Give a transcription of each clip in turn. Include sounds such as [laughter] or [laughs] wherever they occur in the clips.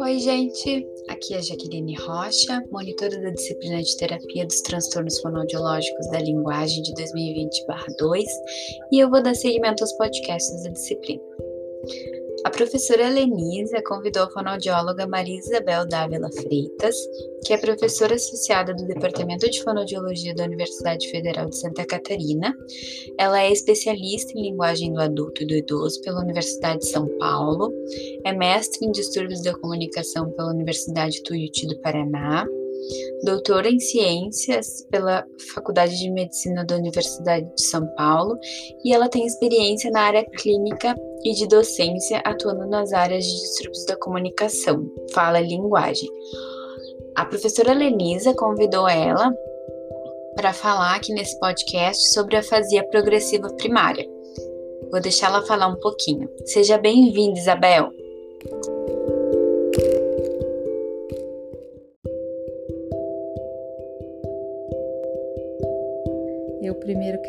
Oi, gente! Aqui é a Jaqueline Rocha, monitora da disciplina de terapia dos transtornos fonoaudiológicos da linguagem de 2020-2, e eu vou dar seguimento aos podcasts da disciplina. A professora Lenisa convidou a fonoaudióloga Maria Isabel Dávila Freitas, que é professora associada do Departamento de Fonoaudiologia da Universidade Federal de Santa Catarina. Ela é especialista em linguagem do adulto e do idoso pela Universidade de São Paulo, é mestre em distúrbios da comunicação pela Universidade Tuiuti do Paraná, doutora em ciências pela Faculdade de Medicina da Universidade de São Paulo e ela tem experiência na área clínica e de docência atuando nas áreas de distúrbios da comunicação, fala e linguagem. A professora Lenisa convidou ela para falar aqui nesse podcast sobre a afasia progressiva primária. Vou deixar ela falar um pouquinho. Seja bem-vinda, Isabel!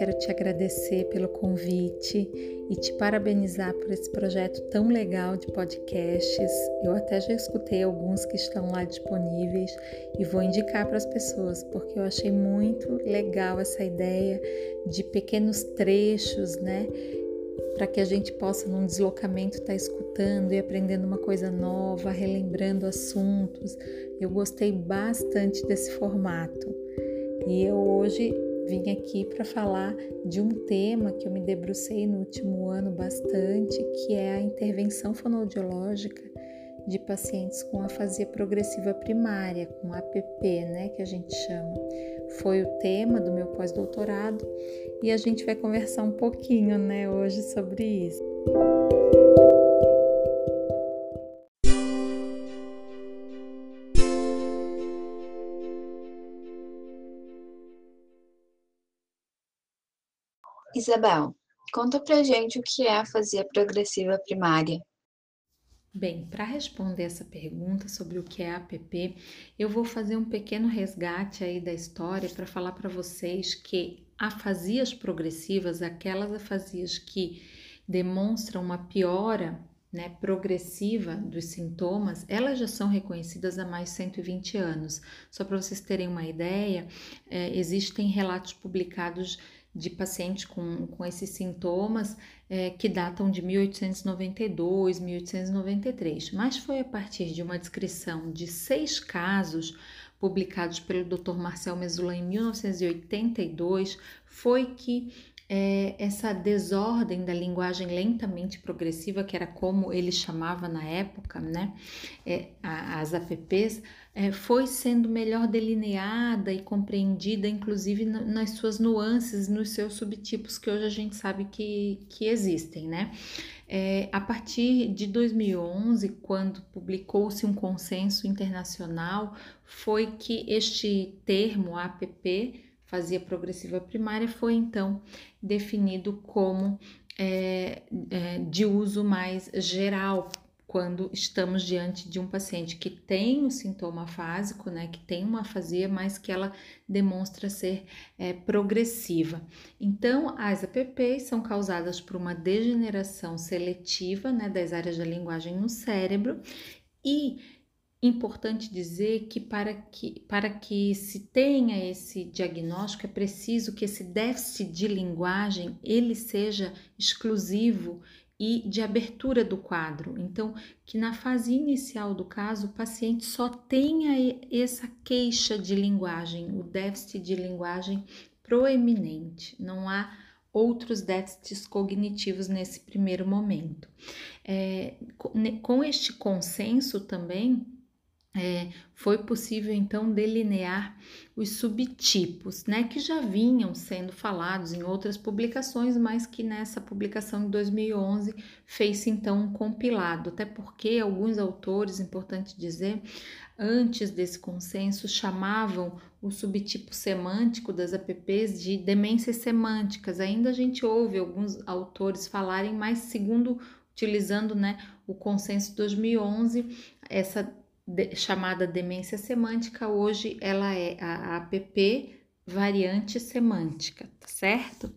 Quero te agradecer pelo convite e te parabenizar por esse projeto tão legal de podcasts. Eu até já escutei alguns que estão lá disponíveis e vou indicar para as pessoas, porque eu achei muito legal essa ideia de pequenos trechos, né? Para que a gente possa, num deslocamento, estar tá escutando e aprendendo uma coisa nova, relembrando assuntos. Eu gostei bastante desse formato. E eu hoje vim aqui para falar de um tema que eu me debrucei no último ano bastante, que é a intervenção fonoaudiológica de pacientes com afasia progressiva primária, com APP, né, que a gente chama. Foi o tema do meu pós-doutorado e a gente vai conversar um pouquinho, né, hoje sobre isso. Isabel, conta pra gente o que é a afasia progressiva primária. Bem, para responder essa pergunta sobre o que é APP, eu vou fazer um pequeno resgate aí da história para falar para vocês que afasias progressivas, aquelas afasias que demonstram uma piora né, progressiva dos sintomas, elas já são reconhecidas há mais de 120 anos. Só para vocês terem uma ideia, é, existem relatos publicados de pacientes com, com esses sintomas é, que datam de 1892, 1893, mas foi a partir de uma descrição de seis casos publicados pelo Dr. Marcel Mesulan em 1982, foi que é, essa desordem da linguagem lentamente progressiva, que era como ele chamava na época, né, é, as APPs, é, foi sendo melhor delineada e compreendida, inclusive nas suas nuances, nos seus subtipos que hoje a gente sabe que, que existem, né? É, a partir de 2011, quando publicou-se um consenso internacional, foi que este termo APP fazia progressiva primária foi então definido como é, é, de uso mais geral quando estamos diante de um paciente que tem o sintoma fásico, né, que tem uma afasia, mas que ela demonstra ser é, progressiva. Então, as APPs são causadas por uma degeneração seletiva né, das áreas da linguagem no cérebro e importante dizer que para que, para que se tenha esse diagnóstico é preciso que esse déficit de linguagem ele seja exclusivo e de abertura do quadro. Então, que na fase inicial do caso o paciente só tenha essa queixa de linguagem, o déficit de linguagem proeminente. Não há outros déficits cognitivos nesse primeiro momento. É, com este consenso também, é, foi possível então delinear os subtipos, né, que já vinham sendo falados em outras publicações, mas que nessa publicação de 2011 fez-se então um compilado, até porque alguns autores, importante dizer, antes desse consenso chamavam o subtipo semântico das APPs de demências semânticas. Ainda a gente ouve alguns autores falarem, mas segundo utilizando, né, o consenso de 2011, essa chamada demência semântica, hoje ela é a APP variante semântica, tá certo?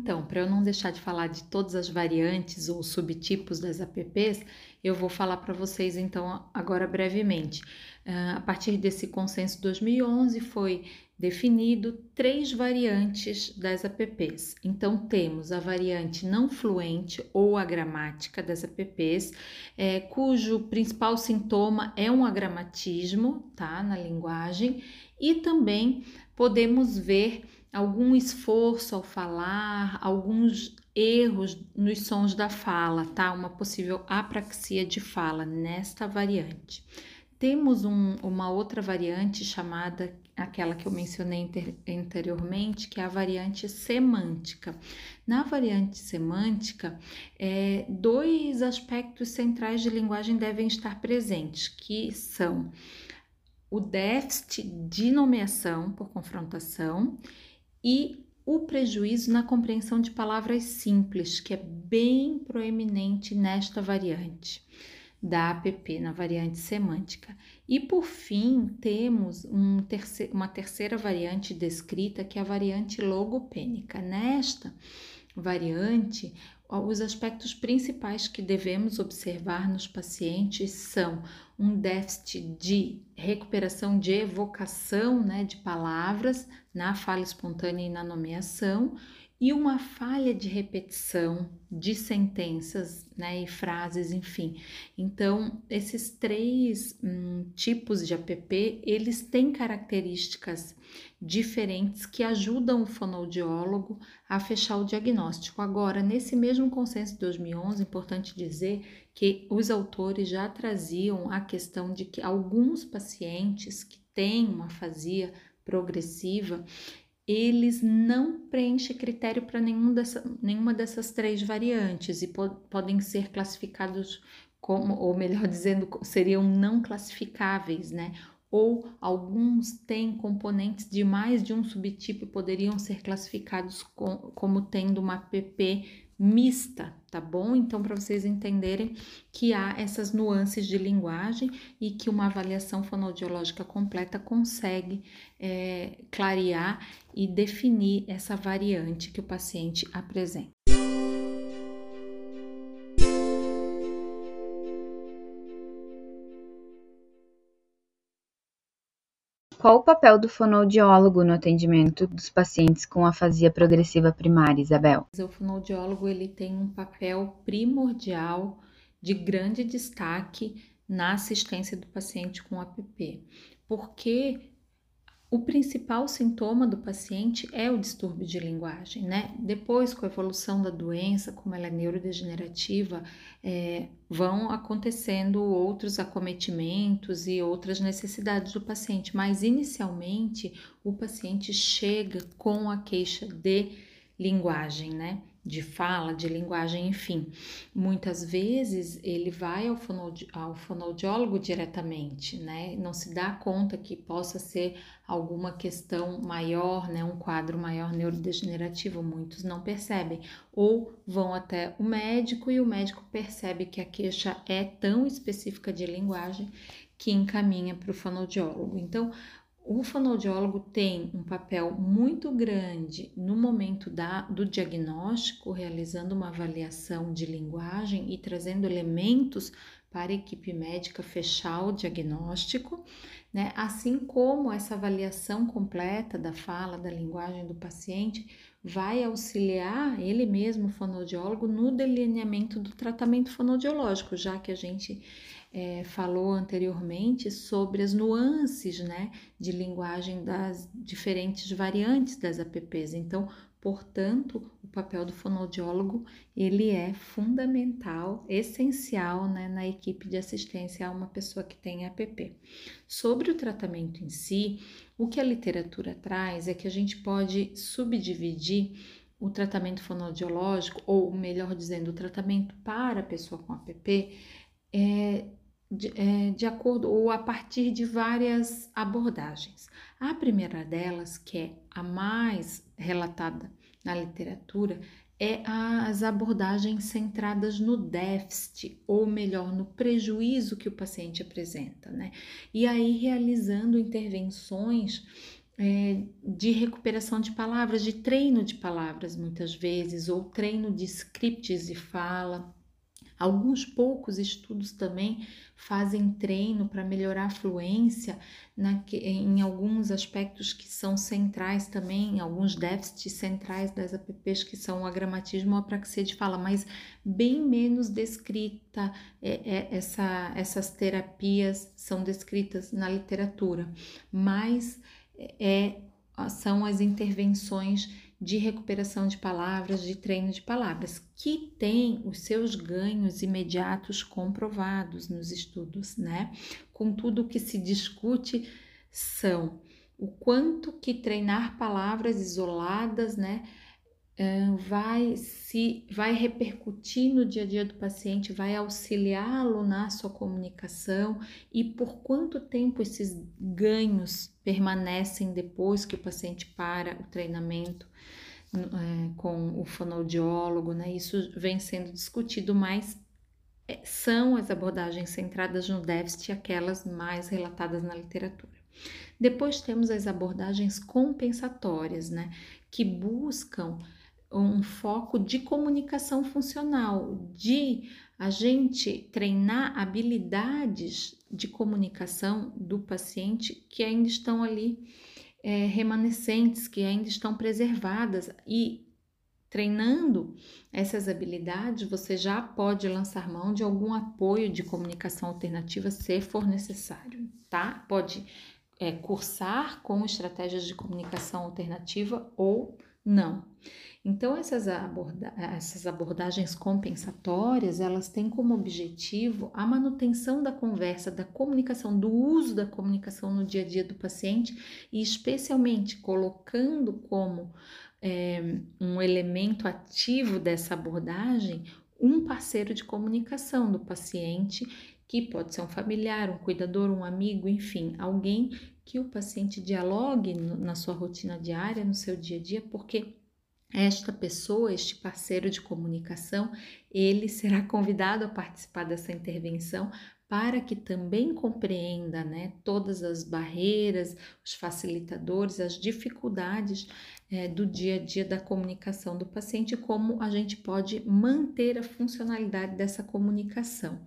Então, para eu não deixar de falar de todas as variantes ou subtipos das apps, eu vou falar para vocês então agora brevemente. Uh, a partir desse consenso 2011 foi definido três variantes das apps. Então temos a variante não fluente ou a gramática das apps, é, cujo principal sintoma é um agramatismo, tá, na linguagem, e também podemos ver algum esforço ao falar, alguns erros nos sons da fala, tá? Uma possível apraxia de fala nesta variante. Temos um, uma outra variante chamada aquela que eu mencionei anteriormente, que é a variante semântica. Na variante semântica, é, dois aspectos centrais de linguagem devem estar presentes, que são o déficit de nomeação por confrontação e o prejuízo na compreensão de palavras simples, que é bem proeminente nesta variante da APP, na variante semântica. E por fim, temos um terceiro, uma terceira variante descrita, que é a variante logopênica. Nesta variante, os aspectos principais que devemos observar nos pacientes são um déficit de recuperação de evocação né, de palavras na fala espontânea e na nomeação e uma falha de repetição de sentenças né, e frases, enfim. Então, esses três hum, tipos de app, eles têm características diferentes que ajudam o fonoaudiólogo a fechar o diagnóstico. Agora, nesse mesmo consenso de 2011, importante dizer que os autores já traziam a questão de que alguns pacientes que têm uma afasia progressiva, eles não preenchem critério para nenhum dessa, nenhuma dessas três variantes e po podem ser classificados como, ou melhor [laughs] dizendo, seriam não classificáveis, né? Ou alguns têm componentes de mais de um subtipo e poderiam ser classificados com, como tendo uma PP mista, tá bom? Então, para vocês entenderem que há essas nuances de linguagem e que uma avaliação fonoaudiológica completa consegue é, clarear e definir essa variante que o paciente apresenta. Qual o papel do fonoaudiólogo no atendimento dos pacientes com afasia progressiva primária, Isabel? O fonoaudiólogo ele tem um papel primordial de grande destaque na assistência do paciente com APP, porque o principal sintoma do paciente é o distúrbio de linguagem, né? Depois, com a evolução da doença, como ela é neurodegenerativa, é, vão acontecendo outros acometimentos e outras necessidades do paciente, mas inicialmente o paciente chega com a queixa de linguagem, né? De fala, de linguagem, enfim. Muitas vezes ele vai ao, fonoaudiólogo, ao fonoaudiólogo diretamente, né? Não se dá conta que possa ser alguma questão maior, né? Um quadro maior neurodegenerativo, muitos não percebem. Ou vão até o médico e o médico percebe que a queixa é tão específica de linguagem que encaminha para o fonoaudiólogo. Então, o fonoaudiólogo tem um papel muito grande no momento da, do diagnóstico, realizando uma avaliação de linguagem e trazendo elementos para a equipe médica fechar o diagnóstico, né? Assim como essa avaliação completa da fala, da linguagem do paciente vai auxiliar ele mesmo, o fonoaudiólogo, no delineamento do tratamento fonoaudiológico, já que a gente é, falou anteriormente sobre as nuances né, de linguagem das diferentes variantes das apps. Então, portanto, o papel do fonoaudiólogo ele é fundamental, essencial né, na equipe de assistência a uma pessoa que tem app. Sobre o tratamento em si, o que a literatura traz é que a gente pode subdividir o tratamento fonoaudiológico, ou melhor dizendo, o tratamento para a pessoa com app, é, de, é, de acordo ou a partir de várias abordagens. A primeira delas, que é a mais relatada na literatura, é as abordagens centradas no déficit, ou melhor, no prejuízo que o paciente apresenta, né? E aí realizando intervenções é, de recuperação de palavras, de treino de palavras, muitas vezes, ou treino de scripts de fala. Alguns poucos estudos também fazem treino para melhorar a fluência na, em alguns aspectos que são centrais também, alguns déficits centrais das apps que são o agramatismo ou a praxia de fala, mas bem menos descrita é, é, essa, essas terapias são descritas na literatura, mas é, são as intervenções de recuperação de palavras, de treino de palavras, que tem os seus ganhos imediatos comprovados nos estudos, né? Contudo, o que se discute são o quanto que treinar palavras isoladas, né, vai se vai repercutir no dia a dia do paciente, vai auxiliá-lo na sua comunicação e por quanto tempo esses ganhos permanecem depois que o paciente para o treinamento é, com o fonoaudiólogo, né? Isso vem sendo discutido, mas é, são as abordagens centradas no déficit aquelas mais relatadas na literatura. Depois temos as abordagens compensatórias, né? Que buscam um foco de comunicação funcional, de a gente treinar habilidades de comunicação do paciente que ainda estão ali é, remanescentes, que ainda estão preservadas e treinando essas habilidades, você já pode lançar mão de algum apoio de comunicação alternativa se for necessário, tá? Pode é, cursar com estratégias de comunicação alternativa ou não. Então, essas, aborda essas abordagens compensatórias, elas têm como objetivo a manutenção da conversa, da comunicação, do uso da comunicação no dia a dia do paciente e especialmente colocando como é, um elemento ativo dessa abordagem um parceiro de comunicação do paciente, que pode ser um familiar, um cuidador, um amigo, enfim, alguém que o paciente dialogue na sua rotina diária, no seu dia a dia, porque esta pessoa, este parceiro de comunicação, ele será [laughs] convidado a participar dessa intervenção para que também compreenda né, todas as barreiras, os facilitadores, as dificuldades é, do dia a dia da comunicação do paciente, como a gente pode manter a funcionalidade dessa comunicação.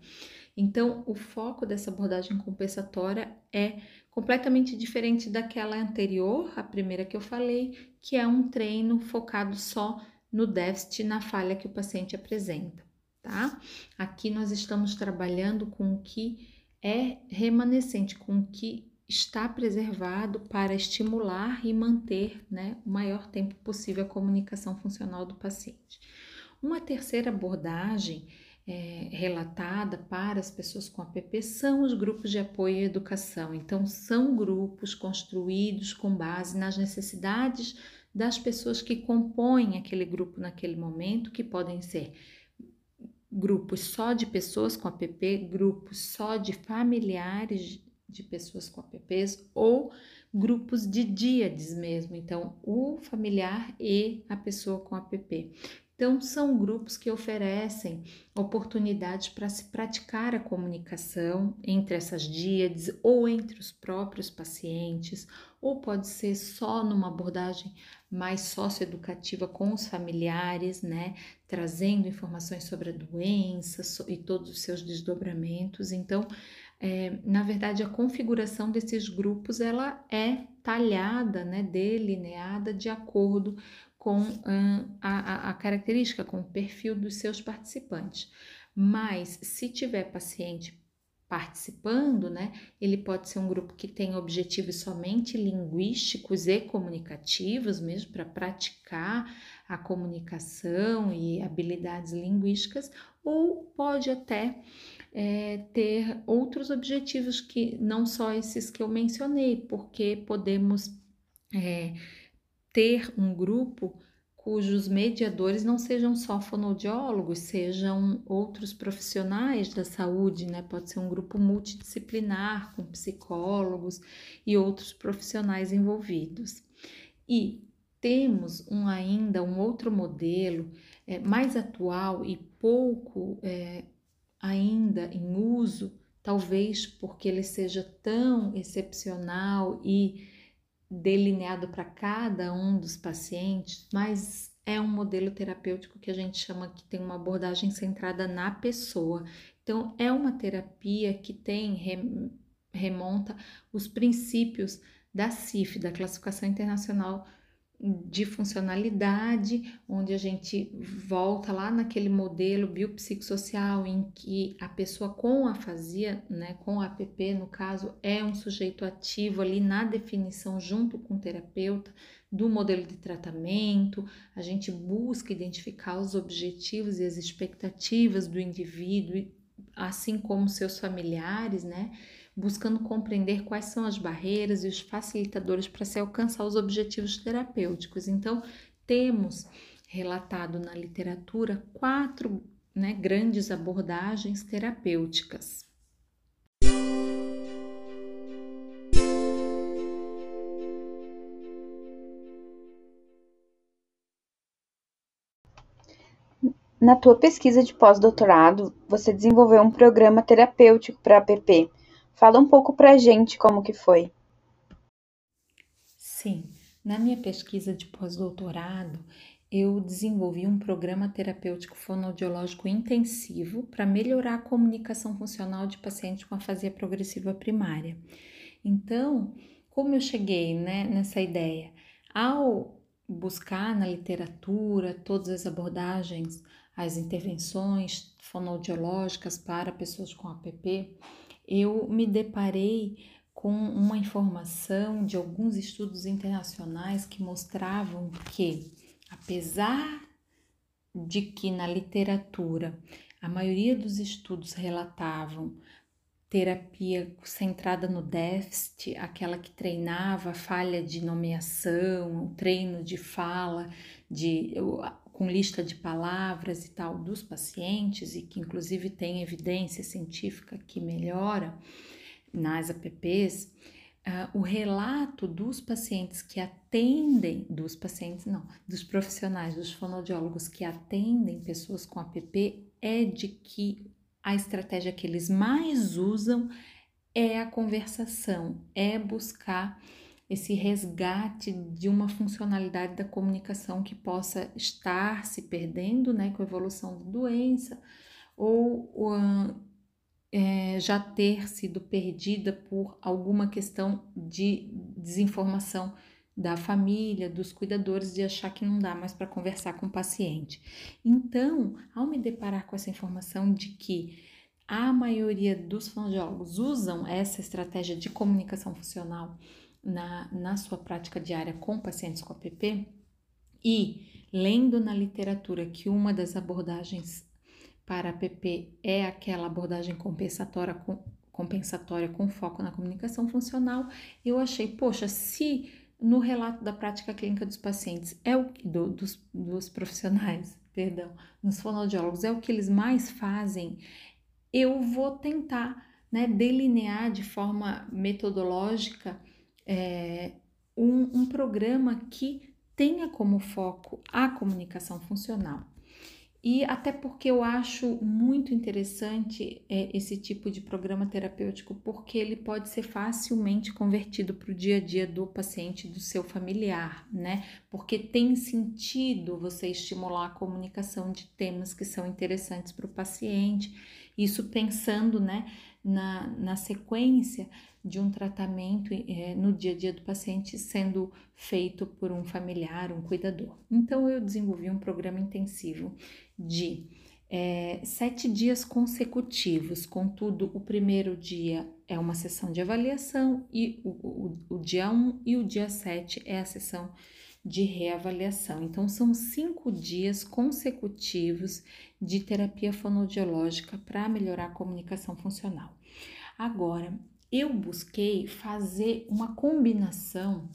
Então, o foco dessa abordagem compensatória é completamente diferente daquela anterior, a primeira que eu falei, que é um treino focado só no déficit, na falha que o paciente apresenta, tá? Aqui nós estamos trabalhando com o que é remanescente, com o que está preservado para estimular e manter né, o maior tempo possível a comunicação funcional do paciente. Uma terceira abordagem é, relatada para as pessoas com APP são os grupos de apoio à educação. Então, são grupos construídos com base nas necessidades das pessoas que compõem aquele grupo naquele momento, que podem ser grupos só de pessoas com APP, grupos só de familiares de pessoas com APPs ou grupos de díades mesmo, então o familiar e a pessoa com APP. Então, são grupos que oferecem oportunidades para se praticar a comunicação entre essas díades ou entre os próprios pacientes, ou pode ser só numa abordagem mais socioeducativa com os familiares, né, trazendo informações sobre a doença e todos os seus desdobramentos. Então, é, na verdade, a configuração desses grupos ela é talhada, né, delineada de acordo com a, a característica, com o perfil dos seus participantes. Mas se tiver paciente participando, né, ele pode ser um grupo que tem objetivos somente linguísticos e comunicativos, mesmo para praticar a comunicação e habilidades linguísticas, ou pode até é, ter outros objetivos que não só esses que eu mencionei, porque podemos é, ter um grupo cujos mediadores não sejam só fonoaudiólogos, sejam outros profissionais da saúde, né? Pode ser um grupo multidisciplinar com psicólogos e outros profissionais envolvidos. E temos um, ainda um outro modelo é, mais atual e pouco é, ainda em uso, talvez porque ele seja tão excepcional e delineado para cada um dos pacientes, mas é um modelo terapêutico que a gente chama que tem uma abordagem centrada na pessoa. Então, é uma terapia que tem remonta os princípios da CIF, da Classificação Internacional de funcionalidade, onde a gente volta lá naquele modelo biopsicossocial em que a pessoa com afasia, né, com APP no caso, é um sujeito ativo ali na definição junto com o terapeuta do modelo de tratamento, a gente busca identificar os objetivos e as expectativas do indivíduo, assim como seus familiares, né? Buscando compreender quais são as barreiras e os facilitadores para se alcançar os objetivos terapêuticos. Então, temos relatado na literatura quatro né, grandes abordagens terapêuticas. Na tua pesquisa de pós-doutorado, você desenvolveu um programa terapêutico para APP Fala um pouco pra gente como que foi. Sim, na minha pesquisa de pós-doutorado, eu desenvolvi um programa terapêutico fonoaudiológico intensivo para melhorar a comunicação funcional de pacientes com afasia progressiva primária. Então, como eu cheguei né, nessa ideia? Ao buscar na literatura todas as abordagens, as intervenções fonoaudiológicas para pessoas com APP, eu me deparei com uma informação de alguns estudos internacionais que mostravam que, apesar de que na literatura a maioria dos estudos relatavam terapia centrada no déficit, aquela que treinava falha de nomeação, treino de fala, de com lista de palavras e tal dos pacientes e que inclusive tem evidência científica que melhora nas APPs, uh, o relato dos pacientes que atendem, dos pacientes não, dos profissionais, dos fonoaudiólogos que atendem pessoas com APP é de que a estratégia que eles mais usam é a conversação, é buscar esse resgate de uma funcionalidade da comunicação que possa estar se perdendo né, com a evolução da doença ou uh, é, já ter sido perdida por alguma questão de desinformação da família, dos cuidadores, de achar que não dá mais para conversar com o paciente. Então, ao me deparar com essa informação de que a maioria dos fonoaudiólogos usam essa estratégia de comunicação funcional na, na sua prática diária com pacientes com APP e lendo na literatura que uma das abordagens para APP é aquela abordagem compensatória com, compensatória com foco na comunicação funcional, eu achei, poxa, se no relato da prática clínica dos pacientes é o do, dos, dos profissionais, [laughs] perdão, nos fonoaudiólogos é o que eles mais fazem, eu vou tentar né, delinear de forma metodológica é, um, um programa que tenha como foco a comunicação funcional. E até porque eu acho muito interessante é, esse tipo de programa terapêutico, porque ele pode ser facilmente convertido para o dia a dia do paciente, do seu familiar, né? Porque tem sentido você estimular a comunicação de temas que são interessantes para o paciente, isso pensando, né, na, na sequência de um tratamento é, no dia a dia do paciente sendo feito por um familiar, um cuidador. Então, eu desenvolvi um programa intensivo de é, sete dias consecutivos, contudo, o primeiro dia é uma sessão de avaliação e o, o, o dia 1 um e o dia 7 é a sessão de reavaliação. Então, são cinco dias consecutivos de terapia fonoaudiológica para melhorar a comunicação funcional. Agora, eu busquei fazer uma combinação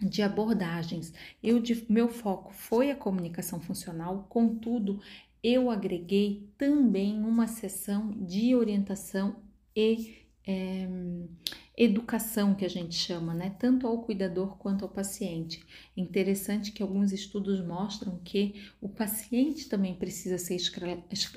de abordagens. Eu, de, meu foco foi a comunicação funcional, contudo, eu agreguei também uma sessão de orientação e é, educação que a gente chama, né? Tanto ao cuidador quanto ao paciente. Interessante que alguns estudos mostram que o paciente também precisa ser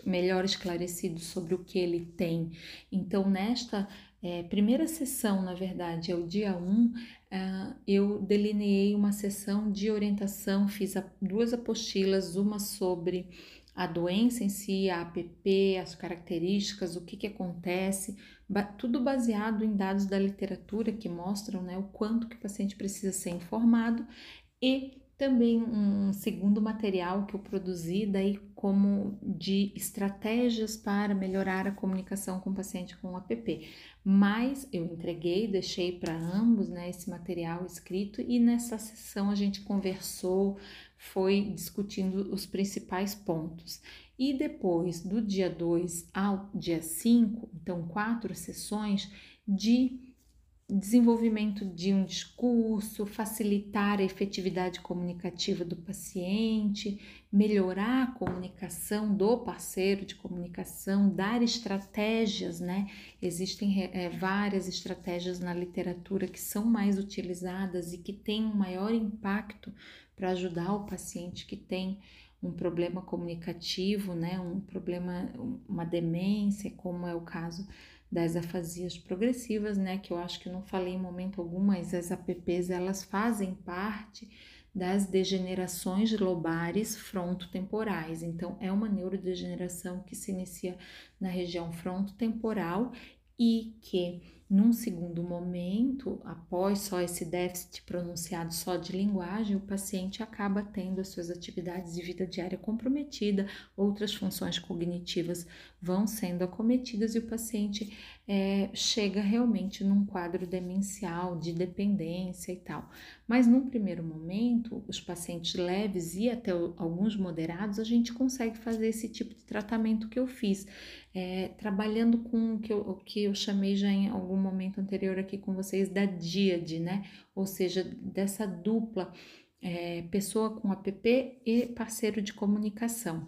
melhor esclarecido sobre o que ele tem. Então, nesta É, primeira sessão, na verdade, é o dia 1, uh, é, eu delineei uma sessão de orientação, fiz a, duas apostilas, uma sobre a doença em si, a APP, as características, o que, que acontece, ba tudo baseado em dados da literatura que mostram né, o quanto que o paciente precisa ser informado e também um segundo material que eu produzi daí como de estratégias para melhorar a comunicação com o paciente com o APP. Mas eu entreguei, deixei para ambos né, esse material escrito e nessa sessão a gente conversou, foi discutindo os principais pontos. E depois do dia 2 ao dia 5, então quatro sessões de desenvolvimento de um discurso, facilitar a efetividade comunicativa do paciente, melhorar a comunicação do parceiro de comunicação, dar estratégias, né? Existem é, várias estratégias na literatura que são mais utilizadas e que têm um maior impacto para ajudar o paciente que tem um problema comunicativo, né? Um problema, uma demência, como é o caso das afasias progressivas, né, que eu acho que não falei em momento algum, mas as APPs elas fazem parte das degenerações lobares frontotemporais. Então, é uma neurodegeneração que se inicia na região frontotemporal e que num segundo momento, após só esse déficit pronunciado só de linguagem, o paciente acaba tendo as suas atividades de vida diária comprometida, outras funções cognitivas vão sendo acometidas e o paciente é, chega realmente num quadro demencial de dependência e tal. Mas num primeiro momento, os pacientes leves e até alguns moderados, a gente consegue fazer esse tipo de tratamento que eu fiz, é, trabalhando com o que, eu, o que eu chamei já em algum momento anterior aqui com vocês da díade, né? Ou seja, dessa dupla é, pessoa com app e parceiro de comunicação,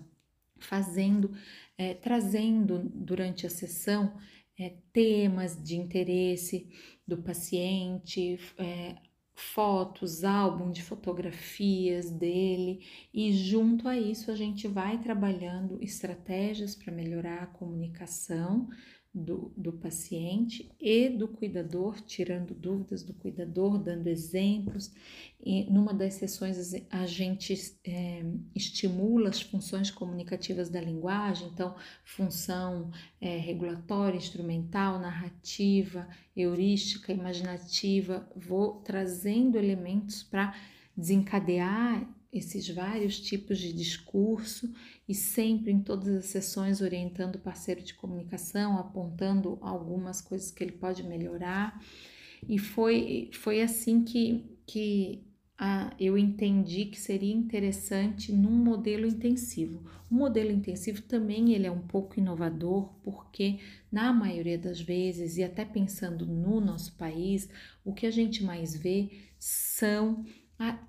fazendo, é, trazendo durante a sessão é, temas de interesse do paciente, é, fotos, álbum de fotografias dele, e junto a isso a gente vai trabalhando estratégias para melhorar a comunicação do, do paciente e do cuidador, tirando dúvidas do cuidador, dando exemplos. E numa das sessões a gente é, estimula as funções comunicativas da linguagem, então função é, regulatória, instrumental, narrativa, heurística, imaginativa. Vou trazendo elementos para desencadear esses vários tipos de discurso e sempre em todas as sessões orientando o parceiro de comunicação, apontando algumas coisas que ele pode melhorar. E foi, foi assim que, que a, eu entendi que seria interessante num modelo intensivo. O modelo intensivo também ele é um pouco inovador, porque na maioria das vezes, e até pensando no nosso país, o que a gente mais vê são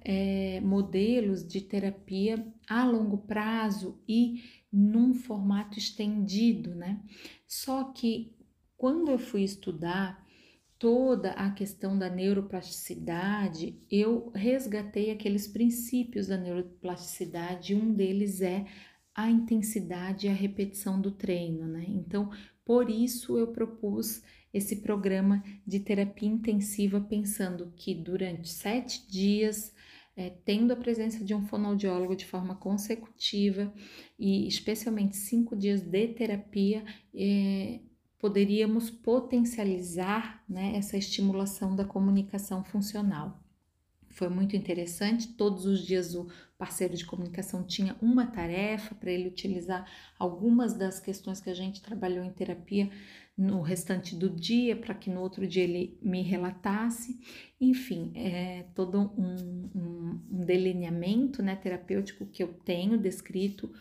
é, modelos de terapia a longo prazo e num formato estendido, né? Só que quando eu fui estudar toda a questão da neuroplasticidade, eu resgatei aqueles princípios da neuroplasticidade, um deles é a intensidade e a repetição do treino, né? Então, por isso eu propus esse programa de terapia intensiva, pensando que durante sete dias, é, tendo a presença de um fonoaudiólogo de forma consecutiva e especialmente cinco dias de terapia, é, poderíamos potencializar né, essa estimulação da comunicação funcional. Foi muito interessante. Todos os dias o parceiro de comunicação tinha uma tarefa para ele utilizar algumas das questões que a gente trabalhou em terapia no restante do dia, para que no outro dia ele me relatasse. Enfim, é todo um, um, um delineamento né, terapêutico que eu tenho descrito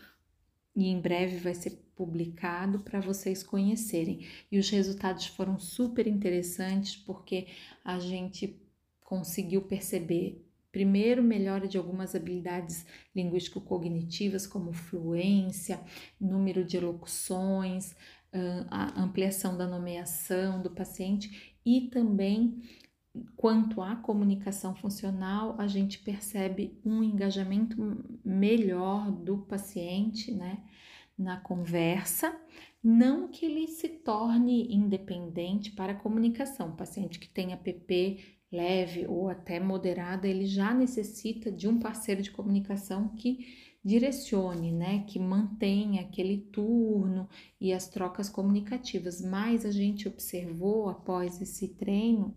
e em breve vai ser publicado para vocês conhecerem. E os resultados foram super interessantes porque a gente conseguiu perceber primeiro melhora de algumas habilidades linguístico-cognitivas como fluência, número de elocuções, a ampliação da nomeação do paciente e também quanto à comunicação funcional, a gente percebe um engajamento melhor do paciente, né, na conversa Não que ele se torne independente para a comunicação. O paciente que tem APP leve ou até moderada, ele já necessita de um parceiro de comunicação que direcione, né, que mantenha aquele turno e as trocas comunicativas. Mas a gente observou após esse treino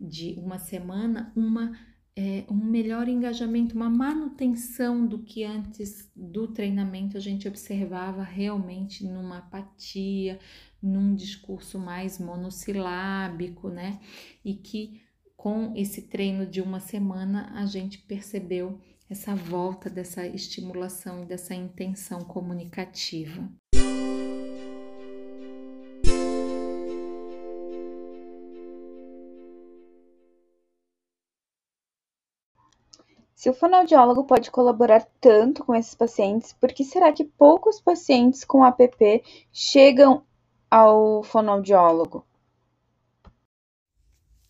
de uma semana uma é, um melhor engajamento, uma manutenção do que antes do treinamento a gente observava realmente numa apatia, num discurso mais monossilábico, né? E que com esse treino de uma semana a gente percebeu essa volta dessa estimulação e dessa intenção comunicativa. Se o fonoaudiólogo pode colaborar tanto com esses pacientes, por que será que poucos pacientes com APP chegam ao fonoaudiólogo?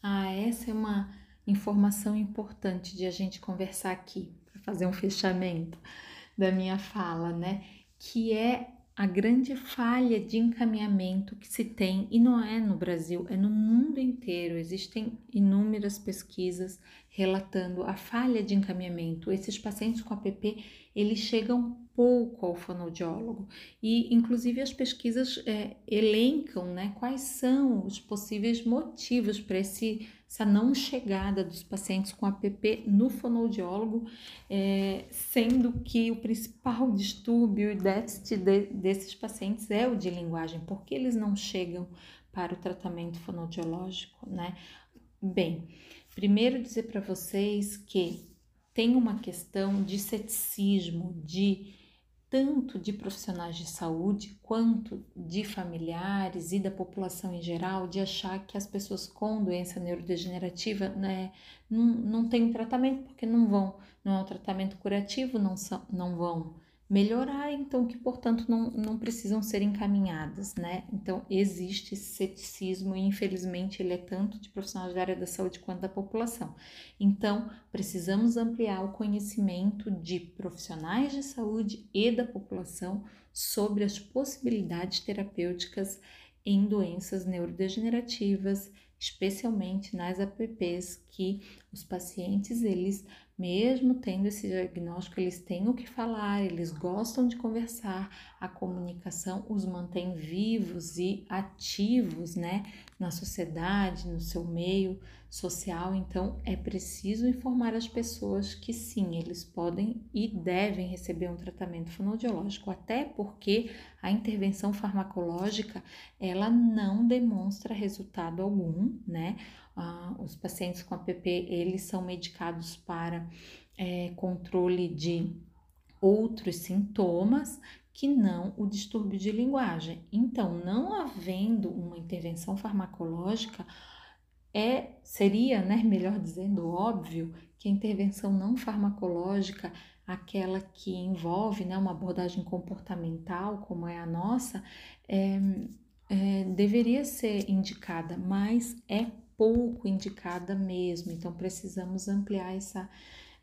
Ah, essa é uma informação importante de a gente conversar aqui, fazer um fechamento da minha fala, né? Que é a grande falha de encaminhamento que se tem, e não é no Brasil, é no mundo inteiro. Existem inúmeras pesquisas relatando a falha de encaminhamento. Esses pacientes com APP, eles chegam pouco ao fonoaudiólogo e, inclusive, as pesquisas é, elencam né, quais são os possíveis motivos para essa não chegada dos pacientes com APP no fonoaudiólogo, é, sendo que o principal [laughs] distúrbio e déficit de, desses pacientes é o de linguagem, porque eles não chegam para o tratamento fonoaudiológico, né? Bem, primeiro dizer para vocês que tem uma questão de ceticismo, de tanto de profissionais de saúde quanto de familiares e da população em geral de achar que as pessoas com doença neurodegenerativa né, não, não têm tratamento porque não vão, não é um tratamento curativo, não, são, não vão melhorar, então que portanto não, não precisam ser encaminhadas, né? Então existe esse ceticismo e infelizmente ele é tanto de profissionais da área da saúde quanto da população. Então precisamos ampliar o conhecimento de profissionais de saúde e da população sobre as possibilidades terapêuticas em doenças neurodegenerativas, especialmente nas APPs que os pacientes eles mesmo tendo esse diagnóstico, eles têm o que falar, eles gostam de conversar, a comunicação os mantém vivos e ativos, né, na sociedade, no seu meio social. Então, é preciso informar as pessoas que sim, eles podem e devem receber um tratamento fonoaudiológico, até porque a intervenção farmacológica, ela não demonstra resultado algum, né? Ah, os pacientes com APP, eles são medicados para é, controle de outros sintomas que não o distúrbio de linguagem. Então, não havendo uma intervenção farmacológica, é seria, né, melhor dizendo, óbvio que a intervenção não farmacológica, aquela que envolve né, uma abordagem comportamental, como é a nossa, é, é, deveria ser indicada, mas é pouco indicada mesmo, então precisamos ampliar essa,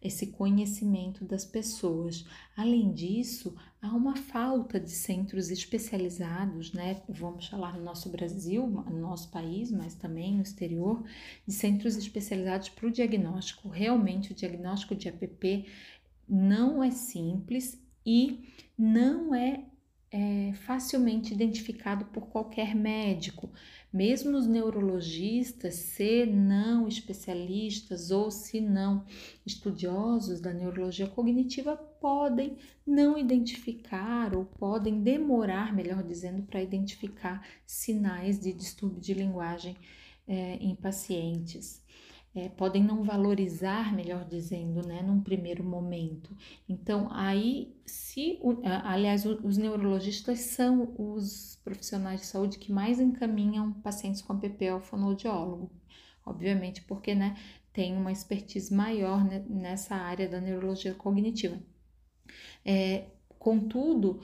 esse conhecimento das pessoas. Além disso, há uma falta de centros especializados, né? Vamos falar no nosso Brasil, no nosso país, mas também no exterior, de centros especializados para o diagnóstico. Realmente, o diagnóstico de APP não é simples e não é, é facilmente identificado por qualquer médico. Mesmo os neurologistas, se não especialistas ou se não estudiosos da neurologia cognitiva, podem não identificar ou podem demorar, melhor dizendo, para identificar sinais de distúrbio de linguagem é, em pacientes é, podem não valorizar, melhor dizendo, né, num primeiro momento. Então, aí, se, aliás, os neurologistas são os profissionais de saúde que mais encaminham pacientes com APP ao fonoaudiólogo, obviamente, porque, né, tem uma expertise maior nessa área da neurologia cognitiva. É, contudo,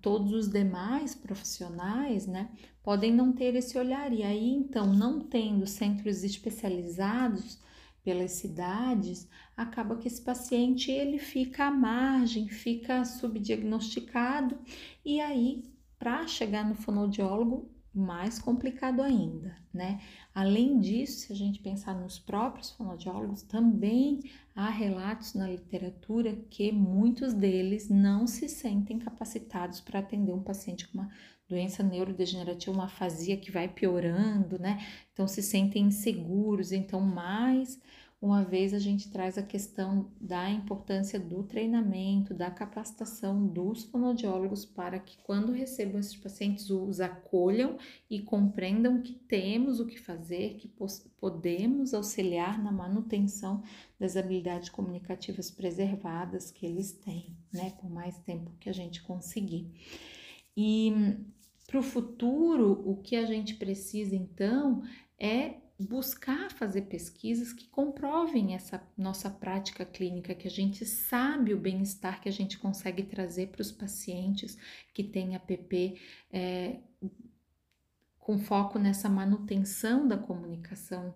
todos os demais profissionais, né, podem não ter esse olhar. E aí então, não tendo centros especializados pelas cidades, acaba que esse paciente ele fica à margem, fica subdiagnosticado. E aí para chegar no fonoaudiólogo, mais complicado ainda, né? Além disso, se a gente pensar nos próprios fonoaudiólogos, também há relatos na literatura que muitos deles não se sentem capacitados para atender um paciente com uma doença neurodegenerativa, uma afasia que vai piorando, né? Então se sentem inseguros, então mais uma vez a gente traz a questão da importância do treinamento, da capacitação dos fonoaudiólogos para que quando recebam esses pacientes os acolham e compreendam que temos o que fazer, que podemos auxiliar na manutenção das habilidades comunicativas preservadas que eles têm, né, por mais tempo que a gente conseguir. E para o futuro, o que a gente precisa então é buscar fazer pesquisas que comprovem essa nossa prática clínica, que a gente sabe o bem-estar que a gente consegue trazer para os pacientes que têm APP é, com foco nessa manutenção da comunicação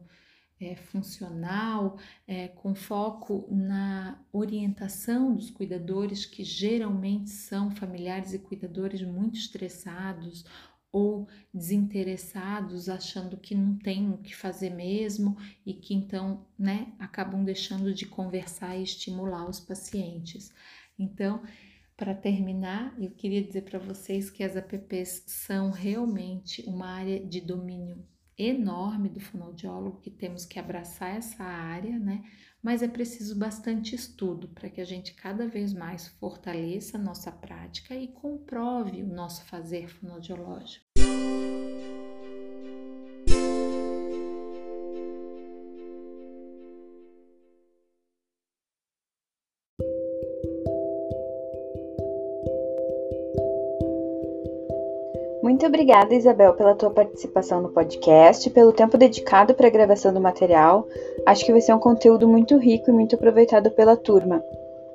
é, funcional, é, com foco na orientação dos cuidadores, que geralmente são familiares e cuidadores muito estressados ou desinteressados, achando que não tem o que fazer mesmo e que então, né, acabam deixando de conversar e estimular os pacientes. Então, para terminar, eu queria dizer para vocês que as APPs são realmente uma área de domínio enorme do fonoaudiólogo, que temos que abraçar essa área, né? Mas é preciso bastante estudo para que a gente cada vez mais fortaleça a nossa prática e comprove o nosso fazer fonoaudiológico. Muito obrigada, Isabel, pela tua participação no podcast, pelo tempo dedicado para a gravação do material. Acho que vai ser um conteúdo muito rico e muito aproveitado pela turma.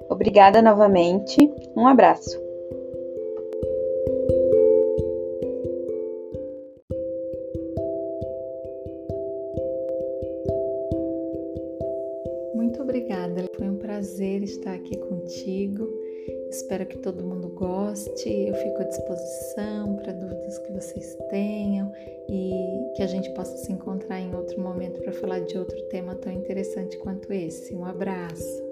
Obrigada novamente. Um abraço. Muito obrigada. Foi um prazer estar aqui contigo. Espero que todo mundo goste. Eu fico à disposição para dúvidas que vocês tenham e que a gente possa se encontrar em outro momento para falar de outro tema tão interessante quanto esse. Um abraço.